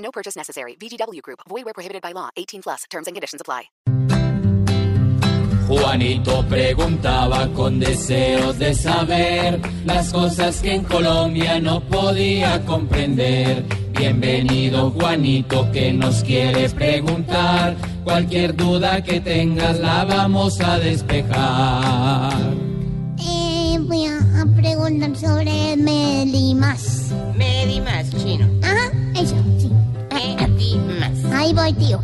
No purchase necessary. VGW Group. Void where prohibited by law. 18 plus. Terms and conditions apply. Juanito preguntaba con deseos de saber las cosas que en Colombia no podía comprender. Bienvenido Juanito que nos quiere preguntar. Cualquier duda que tengas la vamos a despejar. Eh, voy a, preguntar sobre Medimas. Medimas, chino. Tío.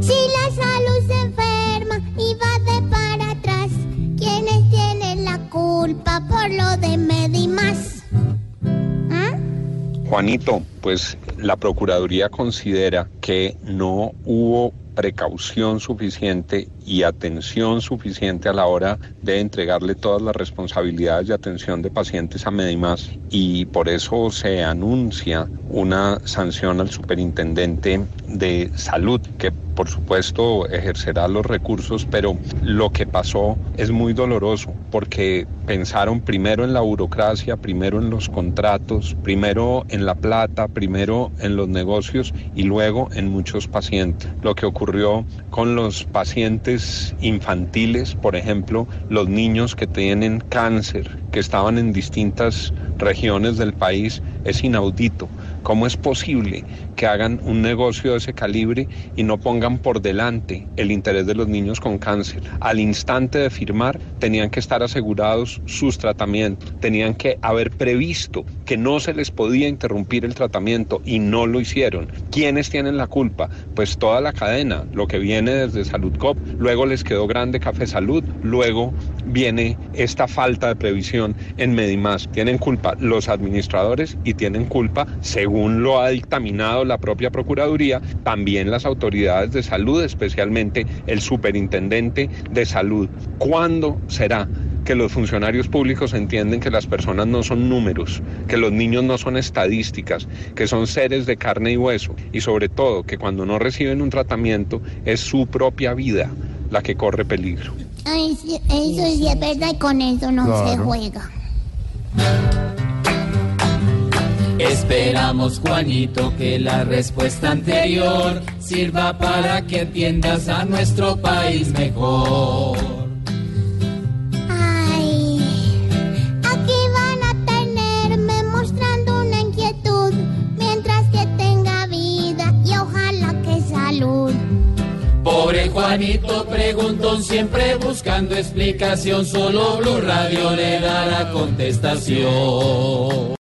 Si la salud se enferma y va de para atrás, ¿quiénes tienen la culpa por lo de Medimas? ¿Ah? Juanito, pues la Procuraduría considera que no hubo precaución suficiente y atención suficiente a la hora de entregarle todas las responsabilidades de atención de pacientes a Medimás y por eso se anuncia una sanción al superintendente de salud que por supuesto ejercerá los recursos, pero lo que pasó es muy doloroso porque pensaron primero en la burocracia, primero en los contratos, primero en la plata, primero en los negocios y luego en muchos pacientes. Lo que ocurrió con los pacientes infantiles, por ejemplo, los niños que tienen cáncer, que estaban en distintas regiones del país, es inaudito. ¿Cómo es posible que hagan un negocio de ese calibre y no pongan por delante el interés de los niños con cáncer? Al instante de firmar tenían que estar asegurados sus tratamientos, tenían que haber previsto que no se les podía interrumpir el tratamiento y no lo hicieron. ¿Quiénes tienen la culpa? Pues toda la cadena, lo que viene desde Salud Cop, luego les quedó grande Café Salud, luego viene esta falta de previsión en Medimás. Tienen culpa los administradores y tienen culpa, según lo ha dictaminado la propia Procuraduría, también las autoridades de salud, especialmente el superintendente de salud. ¿Cuándo será? que los funcionarios públicos entienden que las personas no son números, que los niños no son estadísticas, que son seres de carne y hueso y sobre todo que cuando no reciben un tratamiento es su propia vida la que corre peligro. Ay, sí, eso sí es verdad y con eso no se juega. Esperamos, Juanito, que la respuesta anterior sirva para que entiendas a nuestro país mejor. Ay, aquí van a tenerme mostrando una inquietud mientras que tenga vida y ojalá que salud. Pobre Juanito preguntó siempre buscando explicación, solo Blue Radio le dará contestación.